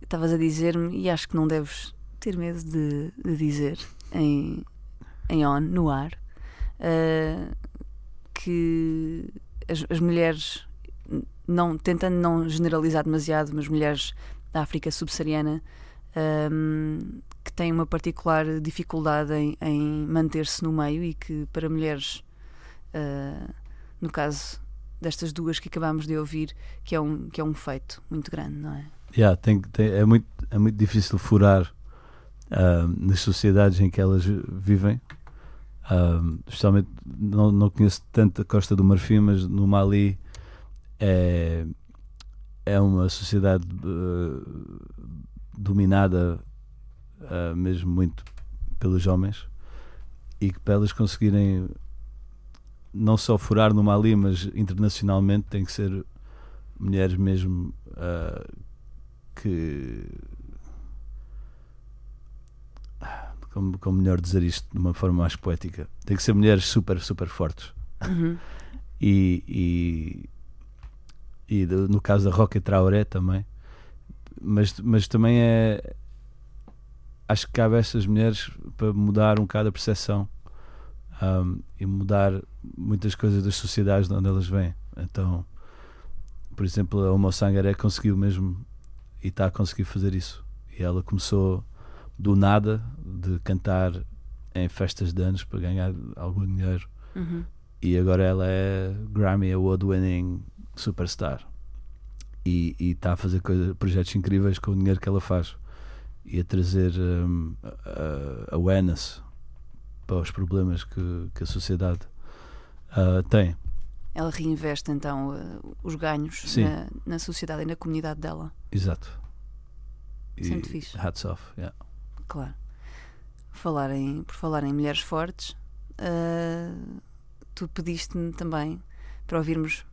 estavas a dizer-me, e acho que não deves ter medo de, de dizer em, em on, no ar, ah, que as, as mulheres, não, tentando não generalizar demasiado, mas mulheres da África subsaariana ahm, que têm uma particular dificuldade em, em manter-se no meio e que para mulheres Uh, no caso destas duas que acabámos de ouvir, que é um, que é um feito muito grande, não é? Yeah, tem, tem- é, muito, é muito difícil furar ah, nas sociedades em que elas vivem. Ah, especialmente, não, não conheço tanto a Costa do Marfim, mas no Mali é, é uma sociedade ah, dominada ah, mesmo muito pelos homens e que para elas conseguirem não só furar no Mali, mas internacionalmente tem que ser mulheres mesmo ah, que como, como melhor dizer isto de uma forma mais poética tem que ser mulheres super super fortes. Uhum. e, e, e no caso da Roque Traoré também mas, mas também é acho que cabe a essas mulheres para mudar um bocado a percepção ahm, e mudar muitas coisas das sociedades de onde elas vêm. Então por exemplo a Homo Sangaré conseguiu mesmo e está a conseguir fazer isso. E ela começou do nada de cantar em festas de anos para ganhar algum dinheiro Uhum. e agora ela é Grammy Award winning superstar e está a fazer coisa, projetos incríveis com o dinheiro que ela faz e a trazer um, a- awareness para os problemas que, que a sociedade ah, tem. Ela reinveste então uh, os ganhos na, na sociedade e na comunidade dela, Exato. E é muito fixe. Hats off, yeah. Claro. Falar em, por falar em mulheres fortes, uh, tu pediste-me também para ouvirmos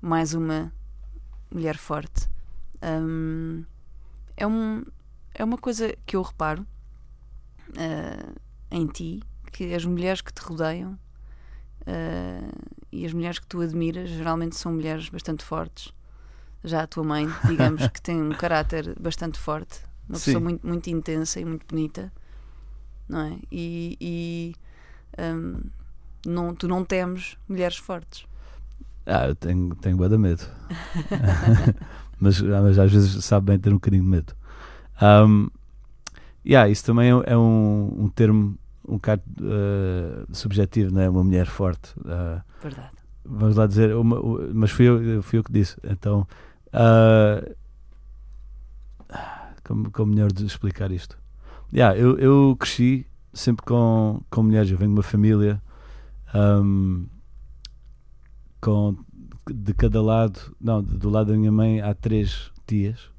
mais uma mulher forte. Um, é, um, é uma coisa que eu reparo uh, em ti, que as mulheres que te rodeiam uh, e as mulheres que tu admiras geralmente são mulheres bastante fortes. Já a tua mãe, digamos *laughs* que tem um caráter bastante forte, uma Sim. pessoa muito, muito intensa e muito bonita, não é? E, e, um, não, tu não temes mulheres fortes. Ah, eu tenho, tenho bué de medo. *laughs* mas, mas às vezes sabe bem ter um bocadinho de medo. Um, yeah, isso também é, é um, um termo um bocado eh, subjetivo, não é? Uma mulher forte. Ah, Verdade. vamos lá dizer, uma- o- mas fui eu, fui eu que disse. Então, ah, como, como melhor de explicar isto? Yeah, eu, eu cresci sempre com, com mulheres. Eu venho de uma família ahm, com de cada lado, não, do lado da minha mãe há três tias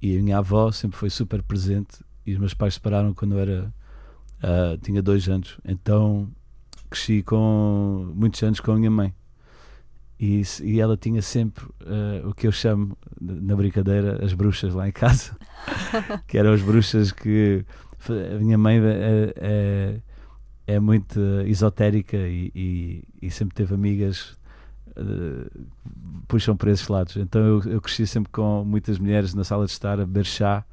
e a minha avó sempre foi super presente e os meus pais separaram quando eu era ah, tinha dois anos. Então cresci com muitos anos com a minha mãe e, e ela tinha sempre eh, o que eu chamo na brincadeira as bruxas lá em casa. *laughs* Que eram as bruxas que a minha mãe é, é, é muito esotérica e, e, e sempre teve amigas eh, puxam para esses lados. Então eu, eu cresci sempre com muitas mulheres na sala de estar a beber chá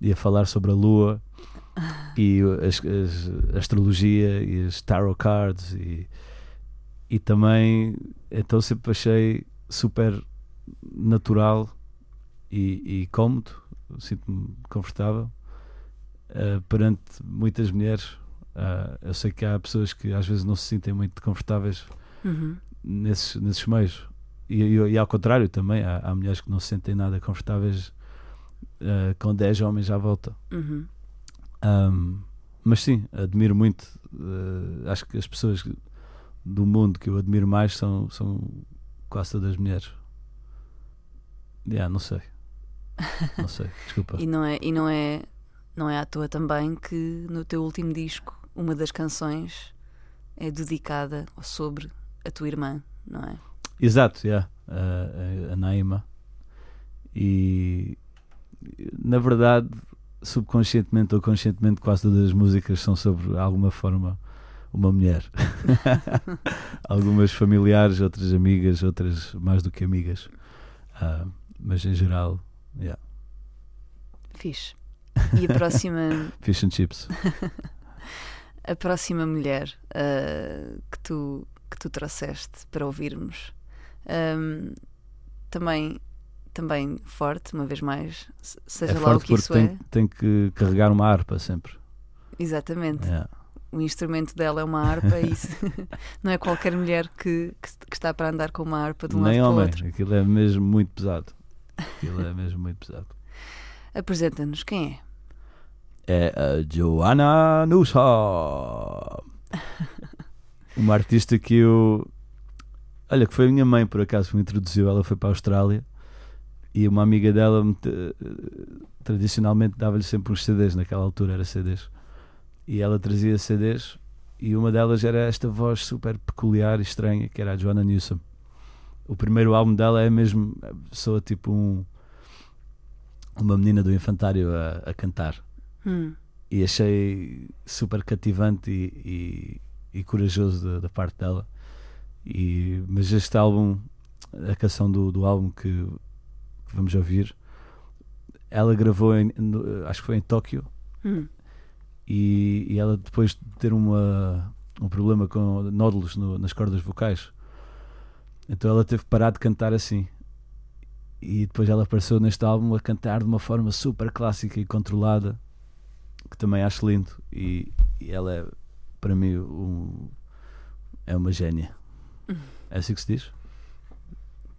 e a falar sobre a lua *laughs* e as- as- a astrologia e as tarot cards e, e também então sempre achei super natural e, e cómodo sinto-me confortável eh, perante muitas mulheres Ah, eu sei que há pessoas que às vezes não se sentem muito confortáveis Uhum. nesses, nesses meios e, e- e ao contrário também, há, há mulheres que não se sentem nada confortáveis eh, com 10 homens à volta. Uhum. Ahm, mas sim, admiro muito. acho que as pessoas do mundo que eu admiro mais são, são quase todas mulheres. Yeah, não sei. Não sei, *laughs* desculpa. E não é, e não é, não é à toa também que no teu último disco uma das canções é dedicada ou sobre a tua irmã, não é? Exato, yeah. a, a, a Naima. E na verdade, subconscientemente ou conscientemente, quase todas as músicas são sobre alguma forma uma mulher. *laughs* Algumas familiares, outras amigas, outras mais do que amigas. Ah, mas em geral, yeah. Fixe. E a próxima, *laughs* fish and chips. a próxima mulher ah, que, tu, que tu trouxeste para ouvirmos, ahm, também, também forte, uma vez mais, se- seja é lá o que isso tem, é. tem que carregar uma harpa sempre. Exatamente. Yeah. O instrumento dela é uma harpa e isso *laughs* *laughs* não é qualquer mulher que, que, que está para andar com uma harpa de um Nem lado para o homem, outro. aquilo é mesmo muito pesado. Aquilo é *laughs* mesmo muito pesado. Apresenta-nos quem é? é a Joanna Nusa. Uma artista que eu. Olha, que foi a minha mãe, por acaso, que me introduziu. Ela foi para a Austrália e uma amiga dela te- tradicionalmente dava-lhe sempre uns CDs, naquela altura era CDs. E ela trazia CDs e uma delas era esta voz super peculiar e estranha, que era a Joanna Newsom. O primeiro álbum dela é mesmo. soa tipo um. uma menina do infantário a, a cantar Hum, e achei super cativante e, e, e corajoso da, parte dela. E, mas este álbum, a canção do, do álbum que, que vamos ouvir, ela gravou, em, no- acho que foi em Tóquio, hum. E, e ela depois de ter uma, um problema com nódulos no- nas cordas vocais, então ela teve que parar de cantar assim. E depois ela apareceu neste álbum a cantar de uma forma super clássica e controlada, que também acho lindo. E, e ela é, para mim, um, é uma gênia. É assim que se diz?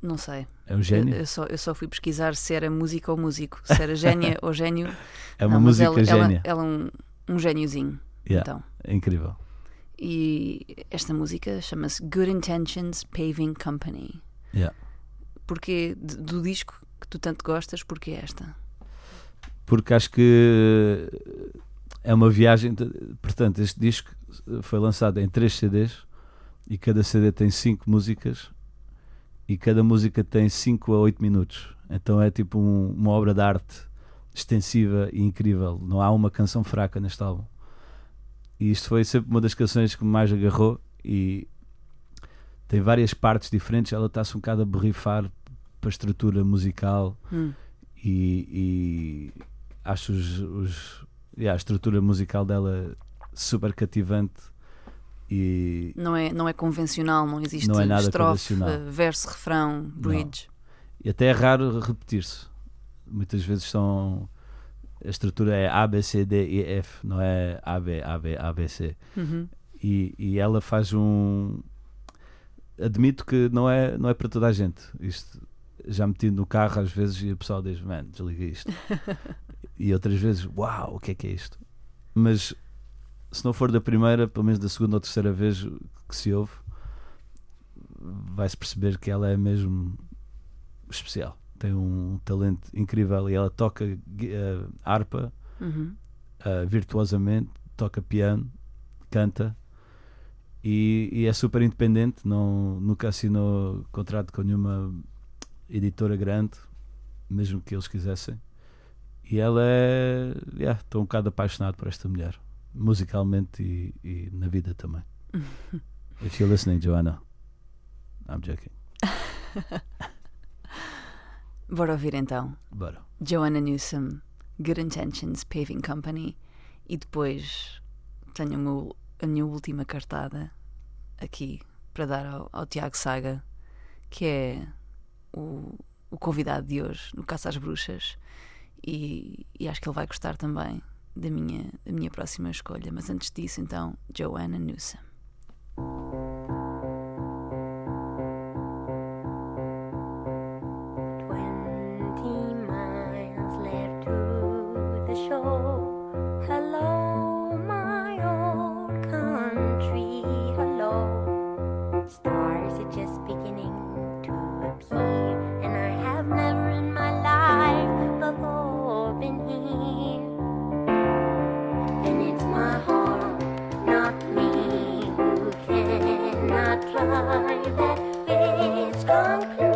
Não sei. É um Eu, gênio? eu só, eu só fui pesquisar se era música ou músico, se era gênia *laughs* ou gênio. É uma Não, música ela, gênia. Ela, ela é um, um gêniozinho. Yeah, Então. É incrível. E esta música chama-se Good Intentions Paving Company. Yeah. Porque do disco que tu tanto gostas, porque esta? porque acho que é uma viagem. Portanto, este disco foi lançado em três CDs e cada CD tem cinco músicas e cada música tem 5 a 8 minutos. Então é tipo um- uma obra de arte extensiva e incrível. Não há uma canção fraca neste álbum. E isto foi sempre uma das canções que me mais agarrou e tem várias partes diferentes. Ela está-se um bocado a borrifar para a estrutura musical Hum. e, e acho os, os- yeah, a estrutura musical dela super cativante e Não é, não é convencional, não existe Não é nada estrofe, verso, refrão, bridge. E até é raro repetir-se. Muitas vezes são. A estrutura é A, B, C, D, E, F, não é A, B, A, B, A, B, C. Uhum. E, e ela faz um. Admito que não é, não é para toda a gente. Isto já metido no carro às vezes e o pessoal diz: Man, desliga isto. *laughs* e outras vezes: Uau, o que é que é isto? Mas se não for da primeira, pelo menos da segunda ou terceira vez que se ouve, vai-se perceber que ela é mesmo especial. Tem um talento incrível e ela toca eh, harpa Uhum. uh, virtuosamente, toca piano, canta e, e é super independente, não, nunca assinou contrato com nenhuma editora grande, mesmo que eles quisessem. E ela é. yeah, Estou um bocado apaixonado por esta mulher, musicalmente e, e na vida também. *laughs* If you're listening, Joanna, I'm joking. *laughs* Bora ouvir então. Bora. Joanna Newsom, Good Intentions Paving Company e depois tenho a minha última cartada aqui para dar ao, ao Tiago Saga, que é o, o convidado de hoje no Caça às Bruxas e, e acho que ele vai gostar também da minha, da minha próxima escolha. Mas antes disso, então, Joanna Newsom. Hello, my old country. Hello, stars are just beginning to appear, and I have never in my life before been here. And it's my home, not me, who cannot that.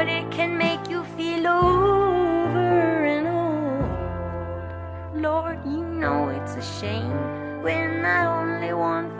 but it can make you feel over and old. Lord, you know it's a shame when I only want.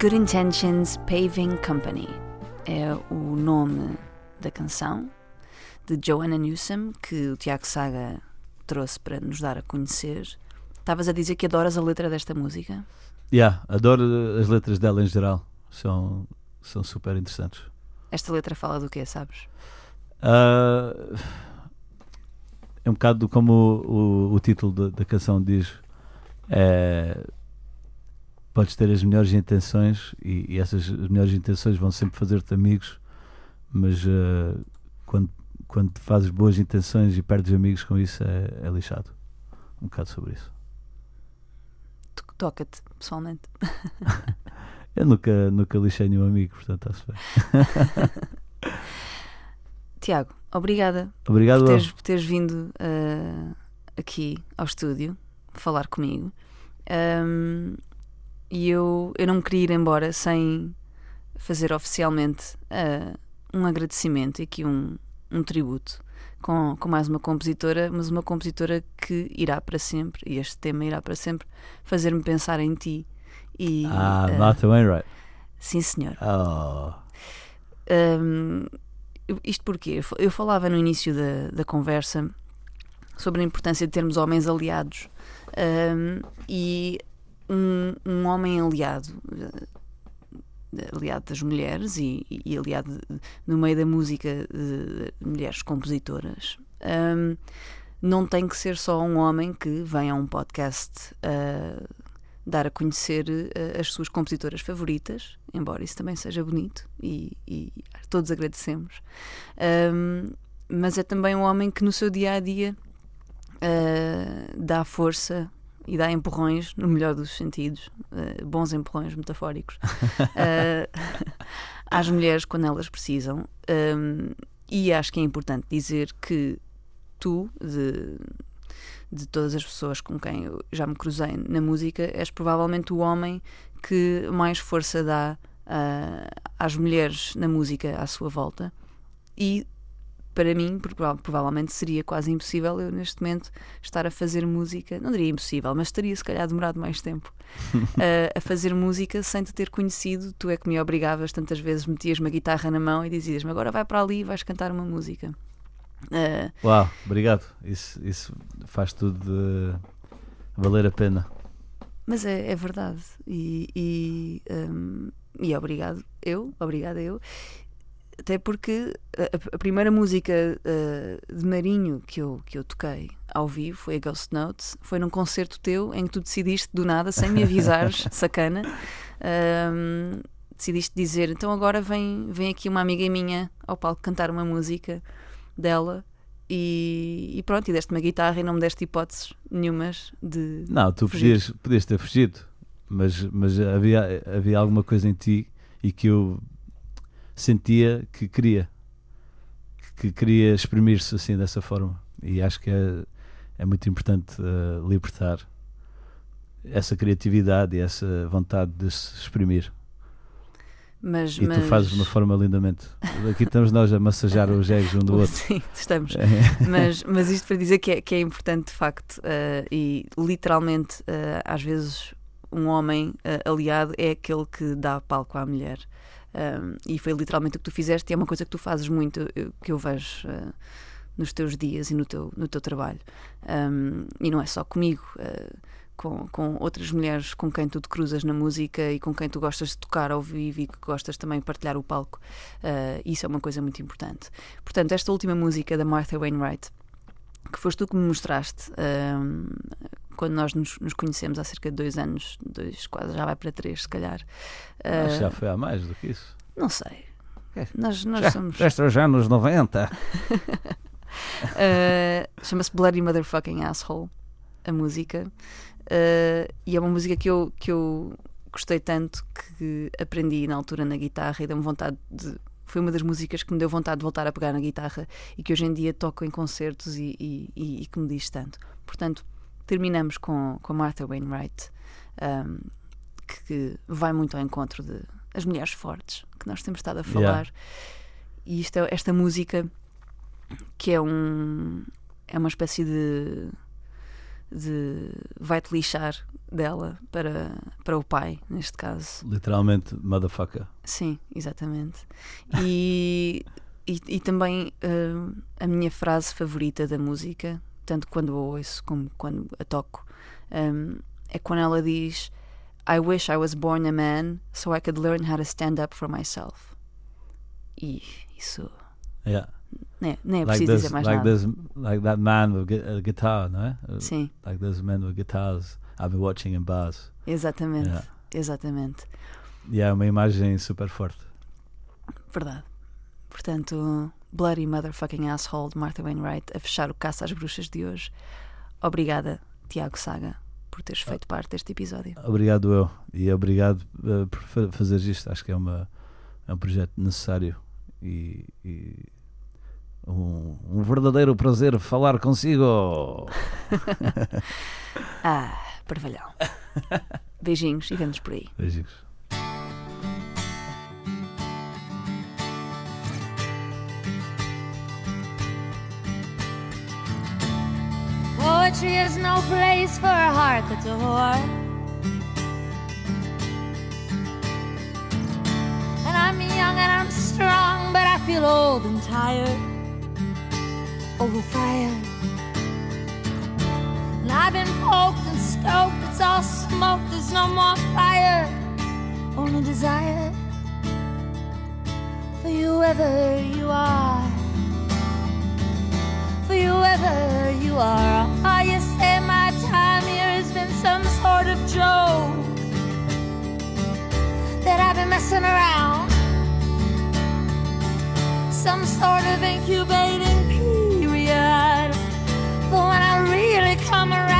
Good Intentions Paving Company é o nome da canção de Joanna Newsom que o Tiago Saga trouxe para nos dar a conhecer. Estavas a dizer que adoras a letra desta música? Yeah, adoro as letras dela em geral. São, são super interessantes. Esta letra fala do quê, sabes? Ah, é um bocado do- como o, o- o título da, da canção diz. É, podes ter as melhores intenções e, e essas melhores intenções vão sempre fazer-te amigos, mas ah, quando, quando fazes boas intenções e perdes amigos com isso é, é lixado. Um bocado sobre isso. To- Toca-te, pessoalmente. *laughs* Eu nunca, nunca lixei nenhum amigo, portanto está-se bem. *laughs* Tiago, obrigada Obrigado. por teres, por teres vindo ah, aqui ao estúdio falar comigo. Ahm, e eu, eu não me queria ir embora sem fazer oficialmente ah, um agradecimento e aqui um, um tributo com, com mais uma compositora, mas uma compositora que irá para sempre, e este tema irá para sempre, fazer-me pensar em ti. E, Ah, ah, Martha Wainwright. sim, senhor. Oh. Eu- isto porque eu fa- eu falava no início da, da conversa sobre a importância de termos homens aliados Hum, e um, um homem aliado eh, aliado das mulheres e, e aliado no meio da música de mulheres compositoras hum, não tem que ser só um homem que vem a um podcast ah, dar a conhecer eh, as suas compositoras favoritas, embora isso também seja bonito e, e todos agradecemos. Ahm, mas é também um homem que no seu dia a dia ah, dá força e dá empurrões, no melhor dos sentidos, ah, bons empurrões metafóricos, ah, *laughs* às mulheres quando elas precisam. Ahm, e acho que é importante dizer que tu, de, de todas as pessoas com quem eu já me cruzei na música, és provavelmente o homem que mais força dá ah, às mulheres na música à sua volta. E para mim, prova- provavelmente seria quase impossível eu neste momento estar a fazer música, não diria impossível, mas teria se calhar demorado mais tempo ah, *laughs* a fazer música sem te ter conhecido. Tu é que me obrigavas tantas vezes, metias uma guitarra na mão e dizias-me agora vai para ali e vais cantar uma música. Ah, Uau, obrigado. Isso, isso faz tudo de valer a pena. Mas é, é verdade. E, e, hum, e obrigado, eu, obrigada eu. Até porque a, a primeira música uh, de Marinho que eu, que eu toquei ao vivo foi a Ghost Notes. Foi num concerto teu em que tu decidiste do nada, sem me avisares, *laughs* sacana, decidiste dizer: então agora vem, vem aqui uma amiga minha ao palco cantar uma música dela. E, e pronto, e deste uma guitarra e não me deste hipóteses nenhumas de. Não, tu Fugir. podias, podias ter fugido, mas, mas havia, havia alguma coisa em ti e que eu sentia que queria, que queria exprimir-se assim dessa forma. E acho que é, é muito importante eh, libertar essa criatividade e essa vontade de se exprimir. Mas, E mas... tu fazes de uma forma lindamente. Aqui estamos nós a massajar os egos um do *laughs* outro. Sim, estamos. *laughs* É. mas, mas isto para dizer que é, que é importante de facto eh, e literalmente eh, às vezes um homem eh, aliado é aquele que dá palco à mulher E foi literalmente o que tu fizeste e é uma coisa que tu fazes muito eu- que eu vejo eh, nos teus dias e no teu, no teu trabalho. Um, e não é só comigo eh, com, com outras mulheres com quem tu te cruzas na música e com quem tu gostas de tocar ao vivo e que gostas também de partilhar o palco Eh, isso é uma coisa muito importante. Portanto, esta última música da Martha Wainwright, que foste tu que me mostraste quando nós nos, nos conhecemos há cerca de dois anos, dois, quase já vai para três, se calhar. Ah, Acho que já foi há mais do que isso. não sei. É. Nós, nós Já, somos. Estes anos 90. Ah, Chama-se Bloody Motherfucking Asshole, a música. Ah, e é uma música que eu, que eu gostei tanto que aprendi na altura na guitarra e deu-me vontade de. Foi uma das músicas que me deu vontade de voltar a pegar na guitarra e que hoje em dia toco em concertos e, e- e- e que me diz tanto. Portanto, terminamos com, com a Martha Wainwright, ahm, que, que vai muito ao encontro de as mulheres fortes que nós temos estado a falar. Yeah. E isto é- esta música que é um é uma espécie de de vai-te lixar dela para, para o pai, neste caso. Literalmente, motherfucker. Sim, exatamente. E, *laughs* e, e também eh, a minha frase favorita da música, tanto quando a ouço como quando a toco, um, é quando ela diz I wish I was born a man so I could learn how to stand up for myself. E isso Yeah. Nem, nem é Like preciso this, dizer mais like nada. this, like that man with a guitar, não é? Uh, Sim, Like those men with guitars I've been watching in bars. exatamente. Yeah. Exatamente. E é uma imagem super forte. Verdade. Portanto, Bloody Motherfucking Asshole de Martha Wainwright a fechar o Caça às Bruxas de hoje. Obrigada, Tiago Saga, por teres feito parte deste episódio. Obrigado eu e obrigado uh, por fa- fazer isto. Acho que é, uma, é um projeto necessário e, e um, um verdadeiro prazer falar consigo. *laughs* Ah, parvalhão. Beijinhos e vemos por aí. Beijinhos. Poetry is no place for a heart that's a whore. And I'm young and I'm strong, but I feel old and tired. Overfired. And I've been poked and stoked, it's all smoke, there's no more fire. Only desire for you ever you are for you ever you are. Oh, you say my time here has been some sort of joke that I've been messing around, some sort of incubating. When I really come around,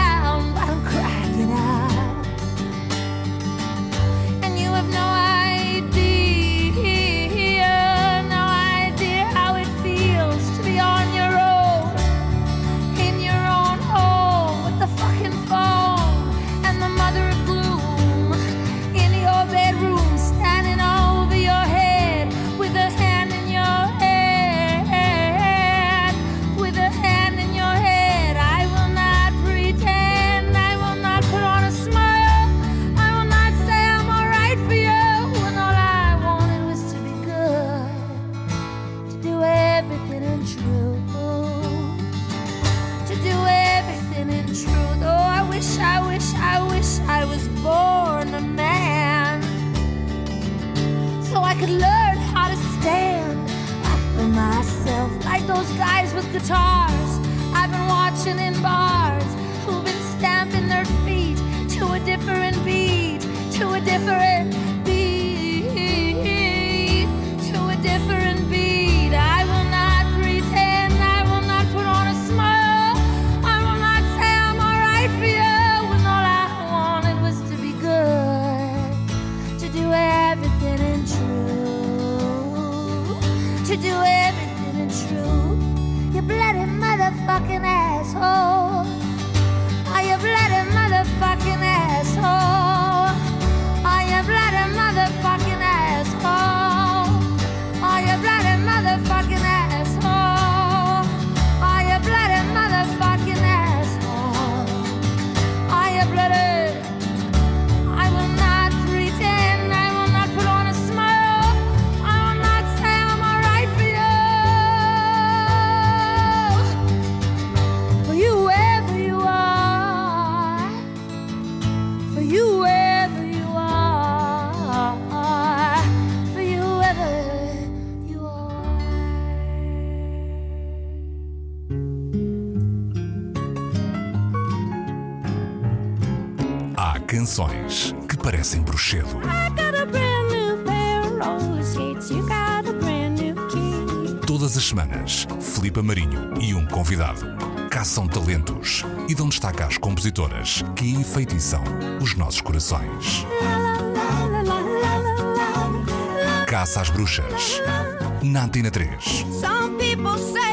convidado caçam talentos e dão destaque às compositoras que enfeitiçam os nossos corações. Caça às bruxas. Na Antena 3. Some people say